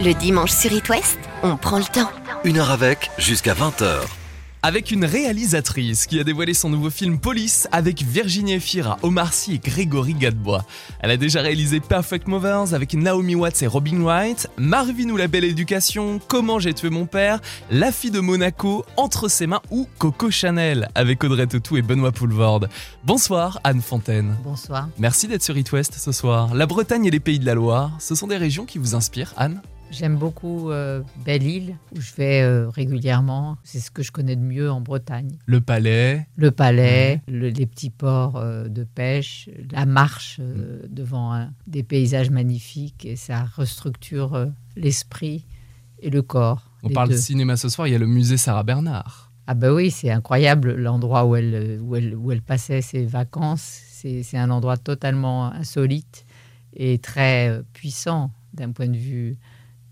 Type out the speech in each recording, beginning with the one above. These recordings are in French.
Le dimanche sur It West, on prend le temps. Une heure avec, jusqu'à 20h. Avec une réalisatrice qui a dévoilé son nouveau film Police avec Virginie Efira, Omar Sy et Grégory Gadebois. Elle a déjà réalisé Perfect Movers avec Naomi Watts et Robin Wright, Marvin ou la belle éducation, Comment j'ai tué mon père, La fille de Monaco, Entre ses mains ou Coco Chanel avec Audrey Tautou et Benoît Poulvorde. Bonsoir Anne Fontaine. Bonsoir. Merci d'être sur It West ce soir. La Bretagne et les Pays de la Loire, ce sont des régions qui vous inspirent, Anne? J'aime beaucoup euh, Belle-Île, où je vais euh, régulièrement. C'est ce que je connais de mieux en Bretagne. Le Palais. Le Palais, le- les petits ports euh, de pêche, la marche devant des paysages magnifiques, et ça restructure l'esprit et le corps. On parle deux. cinéma ce soir, il y a le musée Sarah Bernard. Ah bah oui, c'est incroyable l'endroit où elle, où, elle, où elle passait ses vacances. C'est un endroit totalement insolite et très puissant d'un point de vue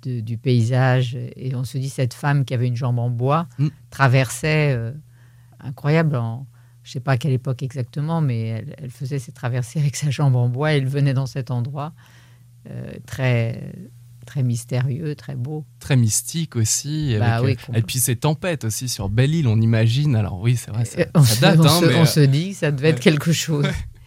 de- du paysage. Et on se dit, cette femme qui avait une jambe en bois Mm. traversait, euh, incroyable, en, je ne sais pas à quelle époque exactement, mais elle, elle faisait ses traversées avec sa jambe en bois. Elle venait dans cet endroit euh, très, très mystérieux, très beau. Très mystique aussi. Bah avec, oui, euh, et puis ces tempêtes aussi sur Belle-Île, on imagine. Alors oui, c'est vrai, ça, on, ça se- date, on hein, se, mais, on se dit que ça devait être quelque chose.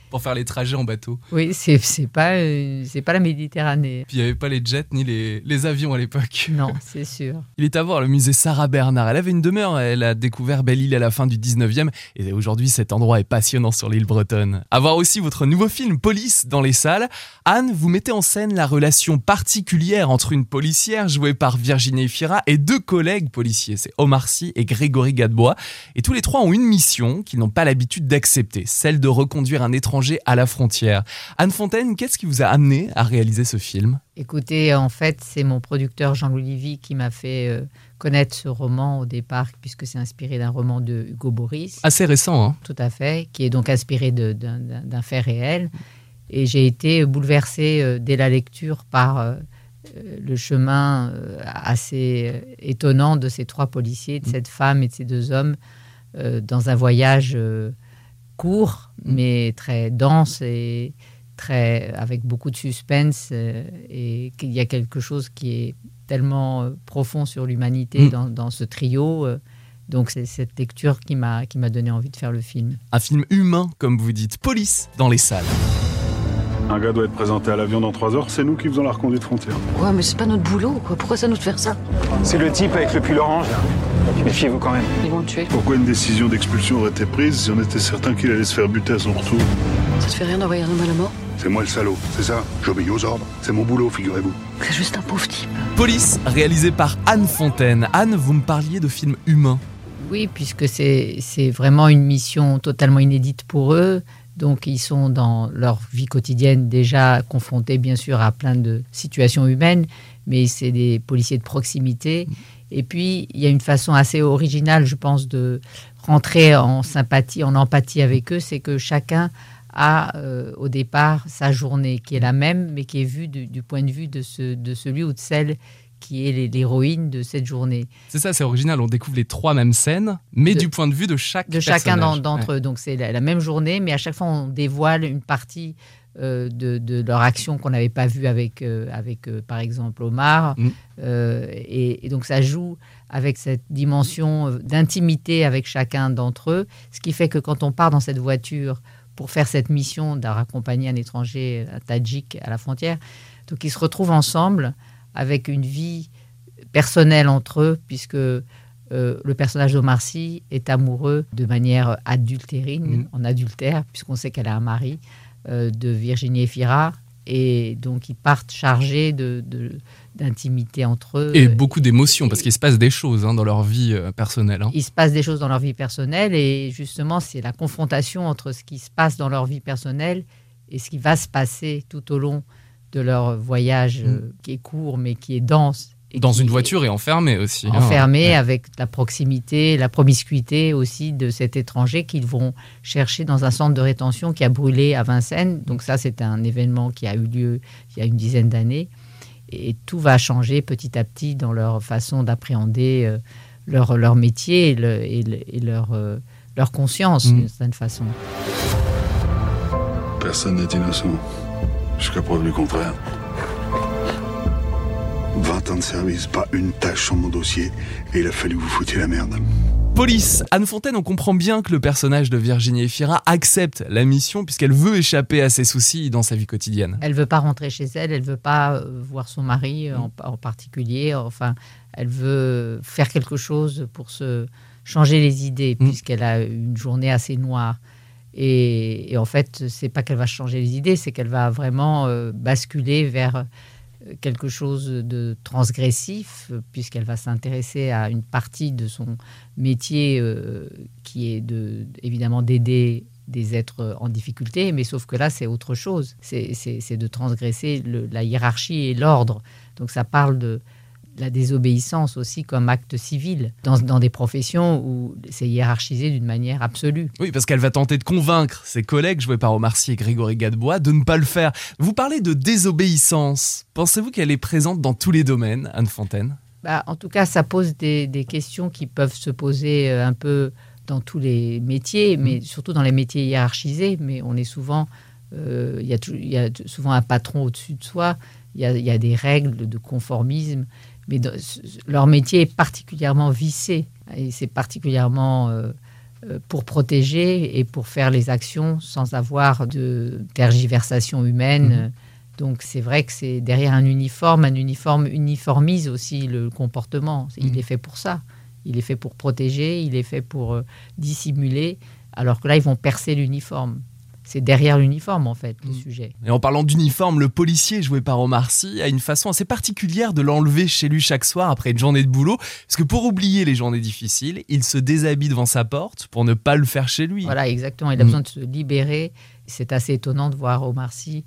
Pour faire les trajets en bateau. Oui, c'est pas euh, c'est pas la Méditerranée. Puis il n'y avait pas les jets ni les, les avions à l'époque. Non, c'est sûr. Il est à voir le musée Sarah Bernard. Elle avait une demeure, elle a découvert Belle-Île à la fin du 19e et aujourd'hui cet endroit est passionnant sur l'île bretonne. À voir aussi votre nouveau film Police dans les salles. Anne, vous mettez en scène la relation particulière entre une policière jouée par Virginie Fira et deux collègues policiers, c'est Omar Sy et Grégory Gadebois. Et tous les trois ont une mission qu'ils n'ont pas l'habitude d'accepter, celle de reconduire un étranger à la frontière. Anne Fontaine, qu'est-ce qui vous a amené à réaliser ce film? Écoutez, en fait, c'est mon producteur Jean-Louis Livy qui m'a fait euh, connaître ce roman au départ, puisque c'est inspiré d'un roman de Hugo Boris, Assez récent, hein tout à fait, qui est donc inspiré d'un fait réel. Et j'ai été bouleversée euh, dès la lecture par euh, euh, le chemin euh, assez euh, étonnant de ces trois policiers, de cette femme et de ces deux hommes, euh, dans un voyage euh, court, mais très dense et très, avec beaucoup de suspense. euh, et qu'il y a quelque chose qui est tellement euh, profond sur l'humanité Mm. dans, dans ce trio. euh, donc c'est cette lecture qui m'a qui m'a donné envie de faire le film. Un film humain, comme vous dites. Police dans les salles. Un gars doit être présenté à l'avion dans 3 heures, c'est nous qui faisons la reconduite frontière. Ouais, mais c'est pas notre boulot, quoi. Pourquoi ça nous de faire ça? C'est le type avec le pull orange, là. Méfiez-vous quand même. Ils vont le tuer. Pourquoi une décision d'expulsion aurait été prise si on était certain qu'il allait se faire buter à son retour Ça te fait rien d'envoyer un homme à la mort C'est moi le salaud, c'est ça J'obéis aux ordres. C'est mon boulot, figurez-vous. C'est juste un pauvre type. Police, réalisé par Anne Fontaine. Anne, vous me parliez de films humains. Oui, puisque c'est c'est vraiment une mission totalement inédite pour eux. Donc ils sont dans leur vie quotidienne déjà confrontés bien sûr à plein de situations humaines, mais c'est des policiers de proximité. Et puis il y a une façon assez originale, je pense, de rentrer en sympathie, en empathie avec eux, c'est que chacun a euh, au départ sa journée qui est la même, mais qui est vue du, du point de vue de, ce, de celui ou de celle qui est l'hé- l'héroïne de cette journée. C'est ça, c'est original. On découvre les trois mêmes scènes, mais De- du point de vue de chaque de chacun personnage. d'entre eux. Donc c'est la, la même journée, mais à chaque fois on dévoile une partie euh, de, de leur action qu'on n'avait pas vue avec, euh, avec euh, par exemple Omar. Mm. Et, et donc ça joue avec cette dimension d'intimité avec chacun d'entre eux, ce qui fait que quand on part dans cette voiture pour faire cette mission de raccompagner un étranger, un Tadjik, à la frontière, donc ils se retrouvent ensemble avec une vie personnelle entre eux, puisque euh, le personnage d'Omar Sy est amoureux de manière adultérine, Mhm. en adultère, puisqu'on sait qu'elle a un mari, de Virginie Efira. Et donc, ils partent chargés de, de- d'intimité entre eux. Et beaucoup d'émotions, parce qu'il se passe des choses hein, dans leur vie euh, personnelle. hein. Il se passe des choses dans leur vie personnelle et justement, c'est la confrontation entre ce qui se passe dans leur vie personnelle et ce qui va se passer tout au long de leur voyage euh, qui est court mais qui est dense. Dans une voiture et enfermée aussi. hein. Enfermé Ouais. avec la proximité, la promiscuité aussi de cet étranger qu'ils vont chercher dans un centre de rétention qui a brûlé à Vincennes. Donc ça, c'est un événement qui a eu lieu il y a une dizaine d'années. Et tout va changer petit à petit dans leur façon d'appréhender euh, leur, leur métier et, le- et le- et leur, euh, leur conscience, Mm. d'une certaine façon. Personne n'est innocent. Jusqu'à preuve du contraire. 20 ans de service, pas une tâche sur mon dossier, et il a fallu que vous foutiez la merde. Police, Anne Fontaine, on comprend bien que le personnage de Virginie Efira accepte la mission puisqu'elle veut échapper à ses soucis dans sa vie quotidienne. Elle veut pas rentrer chez elle, elle veut pas euh, voir son mari euh, en, en particulier. Enfin, elle veut faire quelque chose pour se changer les idées Mm. puisqu'elle a une journée assez noire. Et, et en fait, c'est pas qu'elle va changer les idées, c'est qu'elle va vraiment euh, basculer vers euh, quelque chose de transgressif, puisqu'elle va s'intéresser à une partie de son métier euh, qui est de, évidemment d'aider des êtres en difficulté, mais sauf que là, c'est autre chose. C'est- de transgresser la hiérarchie et l'ordre. Donc ça parle de la désobéissance aussi comme acte civil dans, dans des professions où c'est hiérarchisé d'une manière absolue. Oui, parce qu'elle va tenter de convaincre ses collègues, joués par Omar Sy et Grégory Gadebois, de ne pas le faire. Vous parlez de désobéissance. Pensez-vous qu'elle est présente dans tous les domaines, Anne Fontaine? Bah, en tout cas, ça pose des, des questions qui peuvent se poser euh, un peu dans tous les métiers, mais surtout dans les métiers hiérarchisés. Mais on est souvent, euh, il y, a tou- il y a souvent un patron au-dessus de soi. Il y, y a des règles de conformisme, mais leur métier est particulièrement vissé et c'est particulièrement euh, euh, pour protéger et pour faire les actions sans avoir de tergiversation humaine. Mhm. Donc c'est vrai que c'est derrière un uniforme, un uniforme uniformise aussi le comportement. Il Mhm. est fait pour ça. Il est fait pour protéger, il est fait pour euh, dissimuler, alors que là ils vont percer l'uniforme. C'est derrière l'uniforme en fait le Mhm. sujet. Et en parlant d'uniforme, le policier joué par Omar Sy a une façon assez particulière de l'enlever chez lui chaque soir après une journée de boulot. Parce que pour oublier les journées difficiles, il se déshabille devant sa porte pour ne pas le faire chez lui. Voilà, exactement. Il a Mhm. besoin de se libérer. C'est assez étonnant de voir Omar Sy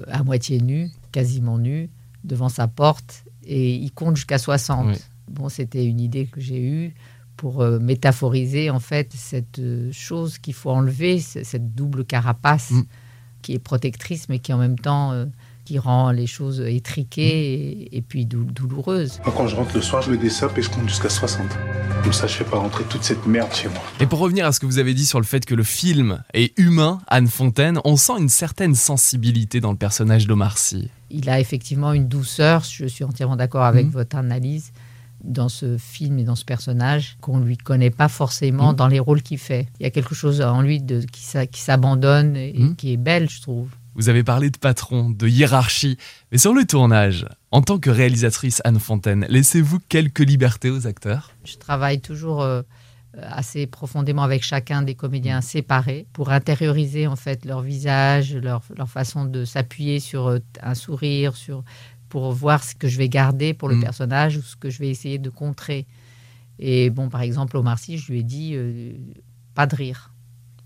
euh, à moitié nu, quasiment nu, devant sa porte, et il compte jusqu'à 60. Oui. Bon, c'était une idée que j'ai eue pour euh, métaphoriser en fait cette euh, chose qu'il faut enlever, cette double carapace Mm. qui est protectrice, mais qui en même temps euh, qui rend les choses étriquées et, et puis dou- douloureuses. Moi, quand je rentre le soir, je me dessape et je compte jusqu'à 60. Comme ça, je fais pas rentrer toute cette merde chez moi. Et pour revenir à ce que vous avez dit sur le fait que le film est humain, Anne Fontaine, on sent une certaine sensibilité dans le personnage d'Omar Sy. il a effectivement une douceur, je suis entièrement d'accord avec Mhm. votre analyse, dans ce film et dans ce personnage qu'on ne lui connaît pas forcément Mhm. dans les rôles qu'il fait. Il y a quelque chose en lui de, qui, s'a- qui s'abandonne et Mhm. qui est belle, je trouve. Vous avez parlé de patron, de hiérarchie, mais sur le tournage, en tant que réalisatrice Anne Fontaine, laissez-vous quelques libertés aux acteurs? Je travaille toujours euh, assez profondément avec chacun des comédiens séparés pour intérioriser en fait leur visage, leur, leur façon de s'appuyer sur euh, un sourire, sur pour voir ce que je vais garder pour le Mm. personnage ou ce que je vais essayer de contrer. Et bon, par exemple, Omar Sy, je lui ai dit euh, pas de rire,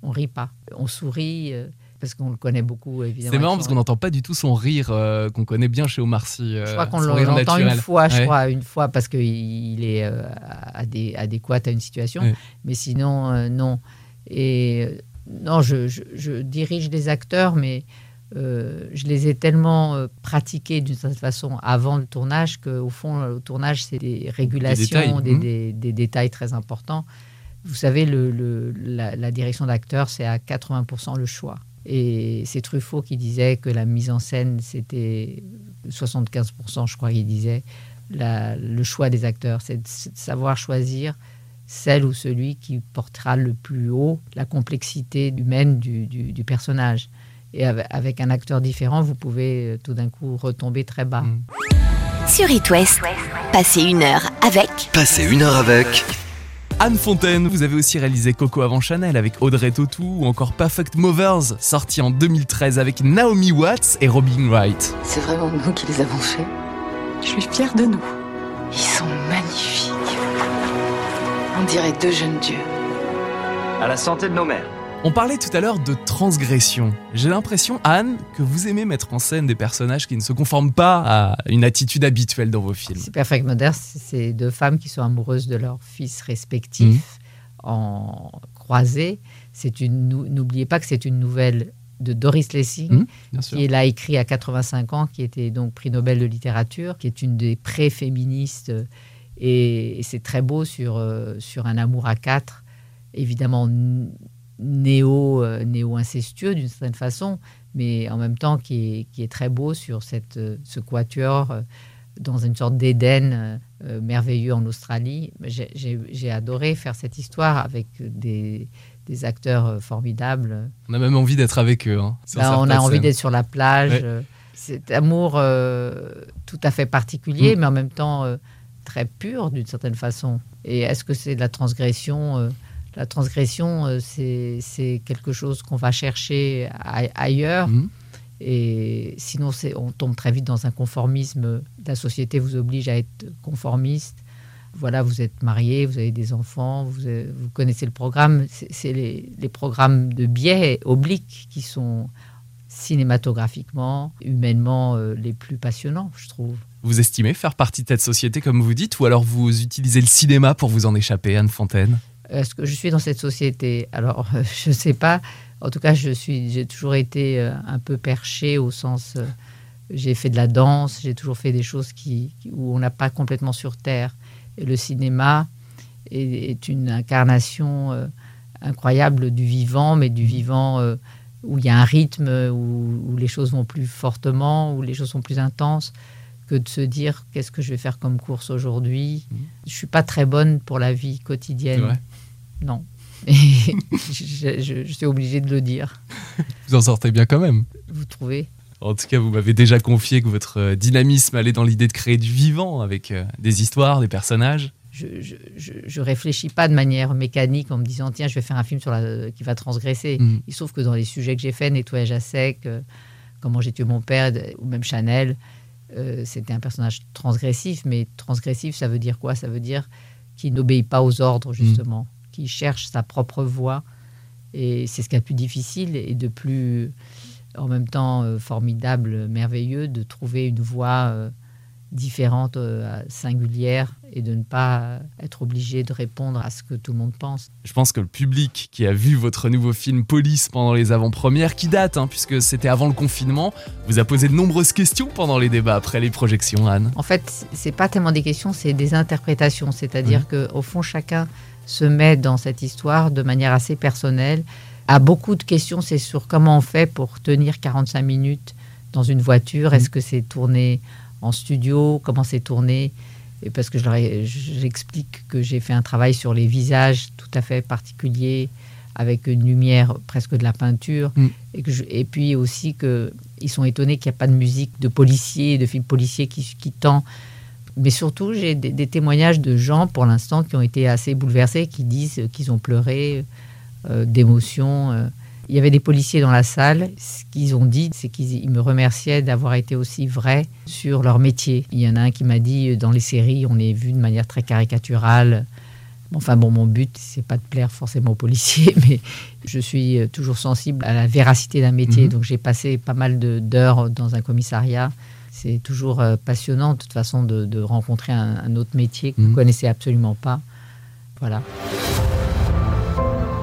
on rit pas, on sourit euh, parce qu'on le connaît beaucoup évidemment. C'est marrant parce qu'on n'entend pas du tout son rire euh, qu'on connaît bien chez Omar Sy. je crois qu'on l'entend une fois, je Ouais. crois, une fois parce qu'il il est adé- adéquat à une situation. Ouais. Mais sinon, non. Et non, je, je- je dirige les acteurs, mais euh, je les ai tellement euh, pratiqués d'une certaine façon avant le tournage qu'au fond, le tournage, c'est des régulations, détails, des, des- des détails très importants. Vous savez, le, le- la, la direction d'acteur, c'est à 80% le choix. Et c'est Truffaut qui disait que la mise en scène, c'était 75%, je crois qu'il disait, la- le choix des acteurs. C'est de, c'est de savoir choisir celle ou celui qui portera le plus haut la complexité humaine du, du- du personnage. Et avec, un acteur différent, vous pouvez euh, tout d'un coup retomber très bas. Mm. Sur It West, passez une heure avec Passez une heure avec Anne Fontaine, vous avez aussi réalisé Coco avant Chanel avec Audrey Tautou ou encore Perfect Movers, sorti en 2013 avec Naomi Watts et Robin Wright. C'est vraiment nous qui les avons faits. Je suis fière de nous. Ils sont magnifiques. On dirait deux jeunes dieux. À la santé de nos mères. On parlait tout à l'heure de transgression. J'ai l'impression, Anne, que vous aimez mettre en scène des personnages qui ne se conforment pas à une attitude habituelle dans vos films. C'est Perfect Mother, c'est deux femmes qui sont amoureuses de leurs fils respectifs en croisée. C'est une, nou- n'oubliez pas que c'est une nouvelle de Doris Lessing, Mhm, qui là écrit à 85 ans, qui était donc prix Nobel de littérature, qui est une des pré-féministes. Et, et c'est très beau sur, euh, sur un amour à quatre, évidemment néo, euh, néo-incestueux d'une certaine façon, mais en même temps qui est, qui est très beau sur cette, euh, ce quatuor euh, dans une sorte d'Éden euh, merveilleux en Australie. J'ai adoré faire cette histoire avec des, des acteurs formidables. On a même envie d'être avec eux. Hein, ben, on a envie d'être sur la plage. Cet amour tout à fait particulier, mm. mais en même temps très pur d'une certaine façon. Et est-ce que c'est de la transgression La transgression, c'est quelque chose qu'on va chercher ailleurs. Mm. Et sinon, on tombe très vite dans un conformisme. La société vous oblige à être conformiste. Voilà, vous êtes marié, vous avez des enfants, vous, vous connaissez le programme. C'est les, les, programmes de biais obliques qui sont cinématographiquement, humainement euh, les plus passionnants, je trouve. Vous estimez faire partie de cette société, comme vous dites, ou alors vous utilisez le cinéma pour vous en échapper, Anne Fontaine? Est-ce que je suis dans cette société? Alors, je ne sais pas. En tout cas, je suis, j'ai toujours été euh, un peu perché au sens, euh, j'ai fait de la danse, j'ai toujours fait des choses qui, où on n'a pas complètement sur terre. Et le cinéma est, une incarnation euh, incroyable du vivant, mais du vivant où il y a un rythme, où, les choses vont plus fortement, où les choses sont plus intenses, que de se dire qu'est-ce que je vais faire comme course aujourd'hui? Mmh. Je suis pas très bonne pour la vie quotidienne. Non. je, je, suis obligé de le dire. Vous en sortez bien quand même. Vous trouvez? En tout cas, vous m'avez déjà confié que votre euh, dynamisme allait dans l'idée de créer du vivant avec euh, des histoires, des personnages. Je, je, réfléchis pas de manière mécanique en me disant tiens je vais faire un film sur la, qui va transgresser. Mm. Il se trouve que dans les sujets que j'ai faits, nettoyage à sec, euh, comment j'ai tué mon père ou même Chanel, c'était un personnage transgressif. Mais transgressif, ça veut dire quoi? Ça veut dire qu'il n'obéit pas aux ordres mm. justement qui cherche sa propre voie. Et c'est ce qui est le plus difficile et de plus, en même temps, euh, formidable, merveilleux, de trouver une voie euh, différente, euh, singulière, et de ne pas être obligé de répondre à ce que tout le monde pense. Je pense que le public qui a vu votre nouveau film Police pendant les avant-premières, qui date, hein, puisque c'était avant le confinement, vous a posé de nombreuses questions pendant les débats après les projections, Anne. En fait, c'est pas tellement des questions, c'est des interprétations. C'est-à-dire mmh. que qu'au fond, chacun se met dans cette histoire de manière assez personnelle. A beaucoup de questions, c'est sur comment on fait pour tenir 45 minutes dans une voiture. Est-ce que c'est tourné en studio Comment c'est tourné et Parce que j'explique que j'ai fait un travail sur les visages tout à fait particulier, avec une lumière presque de la peinture. Mm. Et, que et, puis aussi qu'ils sont étonnés qu'il n'y a pas de musique de policiers, de films policiers qui, qui tend mais surtout, j'ai des, témoignages de gens, pour l'instant, qui ont été assez bouleversés, qui disent qu'ils ont pleuré euh, d'émotion. Euh. Il y avait des policiers dans la salle. Ce qu'ils ont dit, c'est qu'ils me remerciaient d'avoir été aussi vrais sur leur métier. Il y en a un qui m'a dit, euh, dans les séries, on est vu de manière très caricaturale. Enfin bon, mon but, c'est pas de plaire forcément aux policiers, mais je suis toujours sensible à la véracité d'un métier. Mhm. Donc j'ai passé pas mal d'heures dans un commissariat c'est toujours euh, passionnant de toute façon de, rencontrer un, autre métier que vous ne mhm. connaissez absolument pas. Voilà.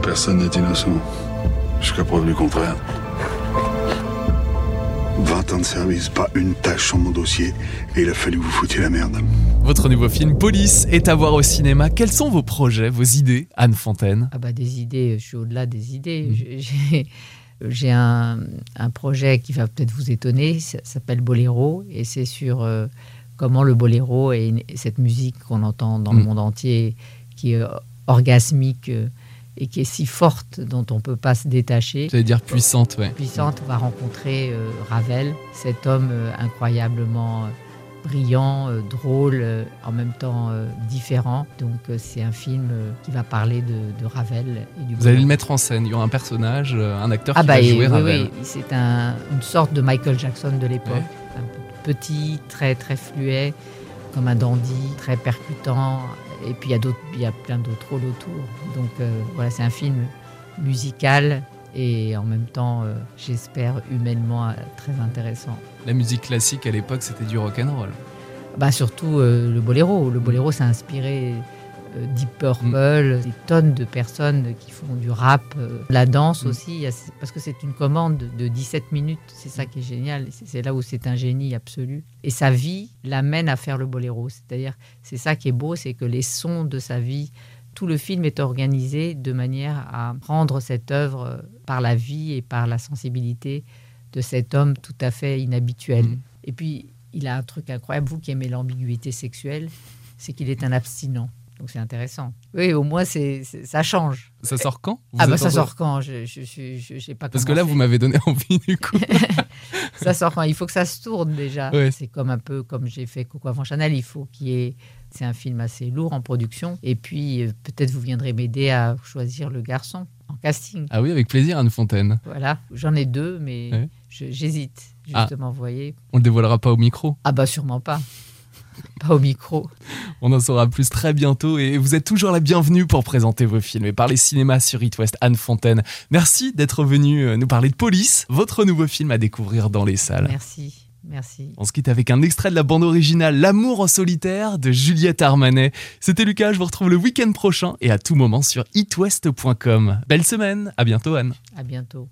Personne n'est innocent, jusqu'à preuve du contraire. 20 ans de service, pas une tâche sur mon dossier, et il a fallu que vous foutiez la merde. Votre nouveau film Police est à voir au cinéma. Quels sont vos projets, vos idées, Anne Fontaine? Ah bah des idées, je suis au-delà des idées. J'ai j'ai un, projet qui va peut-être vous étonner, ça s'appelle Boléro, et c'est sur euh, comment le boléro et cette musique qu'on entend dans le mm. monde entier, qui est orgasmique euh, et qui est si forte, dont on ne peut pas se détacher. Ça veut dire puissante, oui. Puissante, va rencontrer euh, Ravel, cet homme incroyablement brillant, euh, drôle, euh, en même temps euh, différent. Donc c'est un film qui va parler de, Ravel. Et du Vous allez le mettre en scène, il y aura un personnage, un acteur ah qui bah, va jouer oui, Ravel. Oui, c'est un, une sorte de Michael Jackson de l'époque. petit, très très fluet, comme un dandy, très percutant. Et puis il y a, il y a plein d'autres rôles autour. Donc voilà, c'est un film musical et en même temps, euh, j'espère, humainement euh, très intéressant. La musique classique à l'époque, c'était du rock and roll. Bah surtout euh, le boléro. Le boléro, s'est inspiré Deep Purple, mm. des tonnes de personnes qui font du rap, la danse mm. aussi, parce que c'est une commande de 17 minutes. C'est ça qui est génial. C'est là où c'est un génie absolu. Et sa vie l'amène à faire le boléro. C'est-à-dire, c'est ça qui est beau, c'est que les sons de sa vie tout le film est organisé de manière à rendre cette œuvre par la vie et par la sensibilité de cet homme tout à fait inhabituel. Mm. Et puis, il a un truc incroyable. Vous qui aimez l'ambiguïté sexuelle, c'est qu'il est un abstinent. Donc c'est intéressant. Oui, au moins c'est, c'est- ça change. Ça sort quand? Vous ah bah ça sort quand? Je je je- je- j'ai pas. Parce que là, vous m'avez donné envie du coup. Ça sort quand? Il faut que ça se tourne déjà. Ouais. C'est comme un peu comme j'ai fait Coco avant Chanel. Il faut qu'il y ait. C'est un film assez lourd en production. Et puis euh, peut-être vous viendrez m'aider à choisir le garçon en casting. Ah oui, avec plaisir, Anne Fontaine. Voilà. J'en ai deux, mais Ouais. je- j'hésite Ah. justement. Vous voyez On le dévoilera pas au micro? Ah bah sûrement pas. Pas au micro. On en saura plus très bientôt et vous êtes toujours la bienvenue pour présenter vos films et parler cinéma sur It West. Anne Fontaine, merci d'être venue euh, nous parler de Police, votre nouveau film à découvrir dans les salles. Merci. Merci. On se quitte avec un extrait de la bande originale L'amour en solitaire de Juliette Armanet. C'était Lucas, je vous retrouve le week-end prochain et à tout moment sur itwest.com. Belle semaine, à bientôt Anne. À bientôt.